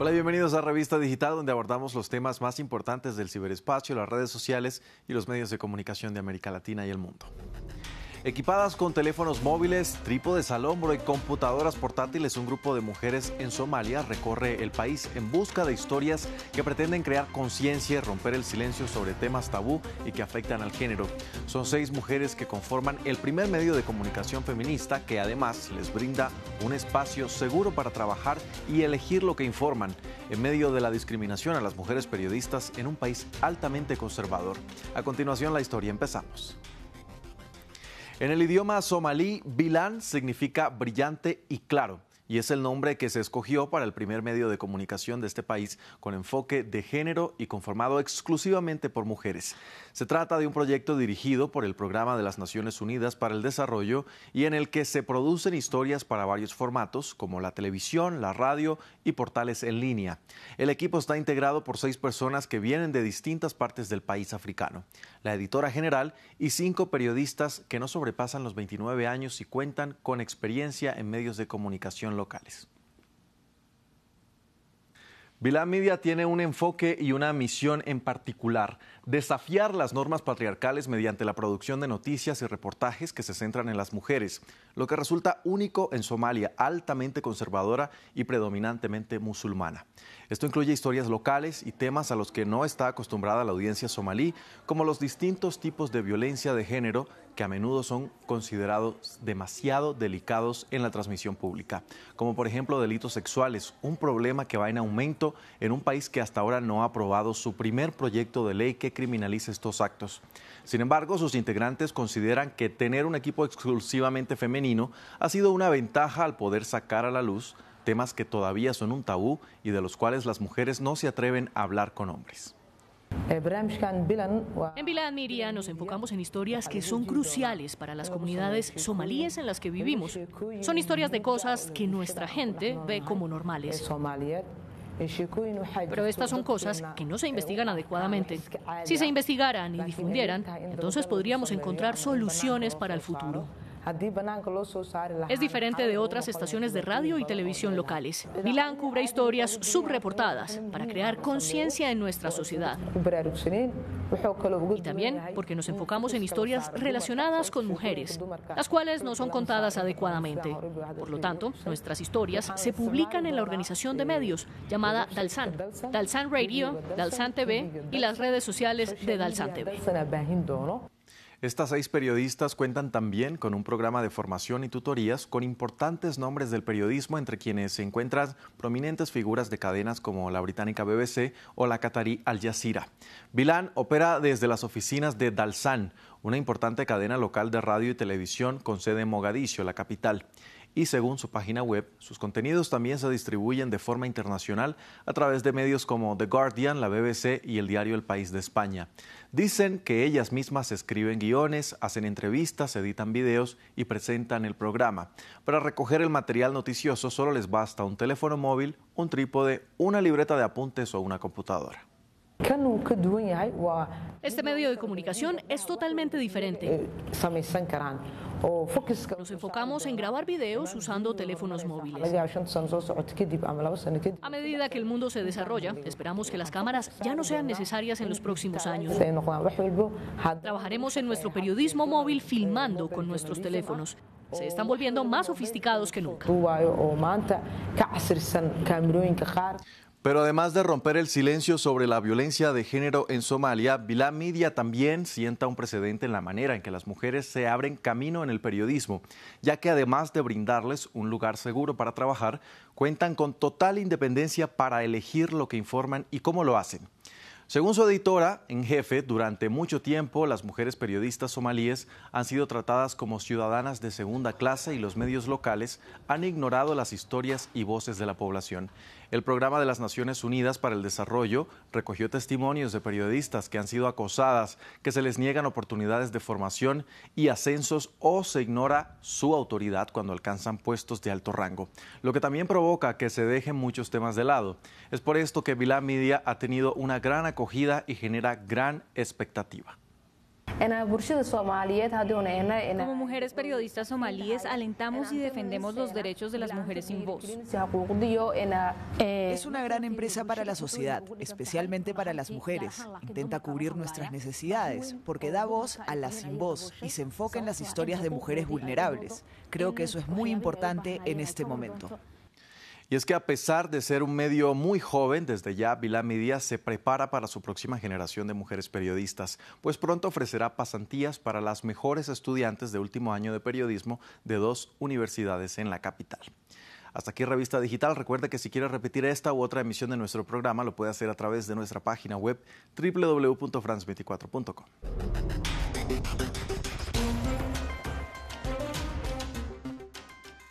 Hola, bienvenidos a Revista Digital, donde abordamos los temas más importantes del ciberespacio, las redes sociales y los medios de comunicación de América Latina y el mundo. Equipadas con teléfonos móviles, trípodes al hombro y computadoras portátiles, un grupo de mujeres en Somalia recorre el país en busca de historias que pretenden crear conciencia y romper el silencio sobre temas tabú y que afectan al género. Son seis mujeres que conforman el primer medio de comunicación feminista que además les brinda un espacio seguro para trabajar y elegir lo que informan en medio de la discriminación a las mujeres periodistas en un país altamente conservador. A continuación la historia empezamos. En el idioma somalí, Bilan significa brillante y claro y es el nombre que se escogió para el primer medio de comunicación de este país con enfoque de género y conformado exclusivamente por mujeres. Se trata de un proyecto dirigido por el Programa de las Naciones Unidas para el Desarrollo y en el que se producen historias para varios formatos como la televisión, la radio y portales en línea. El equipo está integrado por seis personas que vienen de distintas partes del país africano, la editora general y cinco periodistas que no sobrepasan los 29 años y cuentan con experiencia en medios de comunicación locales. Media tiene un enfoque y una misión en particular, desafiar las normas patriarcales mediante la producción de noticias y reportajes que se centran en las mujeres, lo que resulta único en Somalia, altamente conservadora y predominantemente musulmana. Esto incluye historias locales y temas a los que no está acostumbrada la audiencia somalí, como los distintos tipos de violencia de género que a menudo son considerados demasiado delicados en la transmisión pública, como por ejemplo delitos sexuales, un problema que va en aumento en un país que hasta ahora no ha aprobado su primer proyecto de ley que criminalice estos actos. Sin embargo, sus integrantes consideran que tener un equipo exclusivamente femenino ha sido una ventaja al poder sacar a la luz temas que todavía son un tabú y de los cuales las mujeres no se atreven a hablar con hombres. En Bilan Media nos enfocamos en historias que son cruciales para las comunidades somalíes en las que vivimos. Son historias de cosas que nuestra gente ve como normales. Pero estas son cosas que no se investigan adecuadamente. Si se investigaran y difundieran, entonces podríamos encontrar soluciones para el futuro. Es diferente de otras estaciones de radio y televisión locales. Milán cubre historias subreportadas para crear conciencia en nuestra sociedad. Y también porque nos enfocamos en historias relacionadas con mujeres, las cuales no son contadas adecuadamente. Por lo tanto, nuestras historias se publican en la organización de medios llamada Dalsan, Dalsan Radio, Dalsan TV y las redes sociales de Dalsan TV. Estas seis periodistas cuentan también con un programa de formación y tutorías con importantes nombres del periodismo, entre quienes se encuentran prominentes figuras de cadenas como la británica BBC o la catarí Al Jazeera. Bilan opera desde las oficinas de Dalsan, una importante cadena local de radio y televisión con sede en Mogadiscio, la capital y según su página web, sus contenidos también se distribuyen de forma internacional a través de medios como The Guardian, la BBC y el diario El País de España. Dicen que ellas mismas escriben guiones, hacen entrevistas, editan videos y presentan el programa. Para recoger el material noticioso solo les basta un teléfono móvil, un trípode, una libreta de apuntes o una computadora. Este medio de comunicación es totalmente diferente. Nos enfocamos en grabar videos usando teléfonos móviles. A medida que el mundo se desarrolla, esperamos que las cámaras ya no sean necesarias en los próximos años. Trabajaremos en nuestro periodismo móvil filmando con nuestros teléfonos. Se están volviendo más sofisticados que nunca. Pero además de romper el silencio sobre la violencia de género en Somalia, Vilá Media también sienta un precedente en la manera en que las mujeres se abren camino en el periodismo, ya que además de brindarles un lugar seguro para trabajar, cuentan con total independencia para elegir lo que informan y cómo lo hacen. Según su editora en jefe, durante mucho tiempo las mujeres periodistas somalíes han sido tratadas como ciudadanas de segunda clase y los medios locales han ignorado las historias y voces de la población. El Programa de las Naciones Unidas para el Desarrollo recogió testimonios de periodistas que han sido acosadas, que se les niegan oportunidades de formación y ascensos o se ignora su autoridad cuando alcanzan puestos de alto rango, lo que también provoca que se dejen muchos temas de lado. Es por esto que Vilá Media ha tenido una gran acogida y genera gran expectativa. Como mujeres periodistas somalíes alentamos y defendemos los derechos de las mujeres sin voz. Es una gran empresa para la sociedad, especialmente para las mujeres. Intenta cubrir nuestras necesidades porque da voz a las sin voz y se enfoca en las historias de mujeres vulnerables. Creo que eso es muy importante en este momento. Y es que a pesar de ser un medio muy joven, desde ya Vilami Díaz se prepara para su próxima generación de mujeres periodistas, pues pronto ofrecerá pasantías para las mejores estudiantes de último año de periodismo de dos universidades en la capital. Hasta aquí Revista Digital. Recuerda que si quiere repetir esta u otra emisión de nuestro programa, lo puede hacer a través de nuestra página web www.france24.com.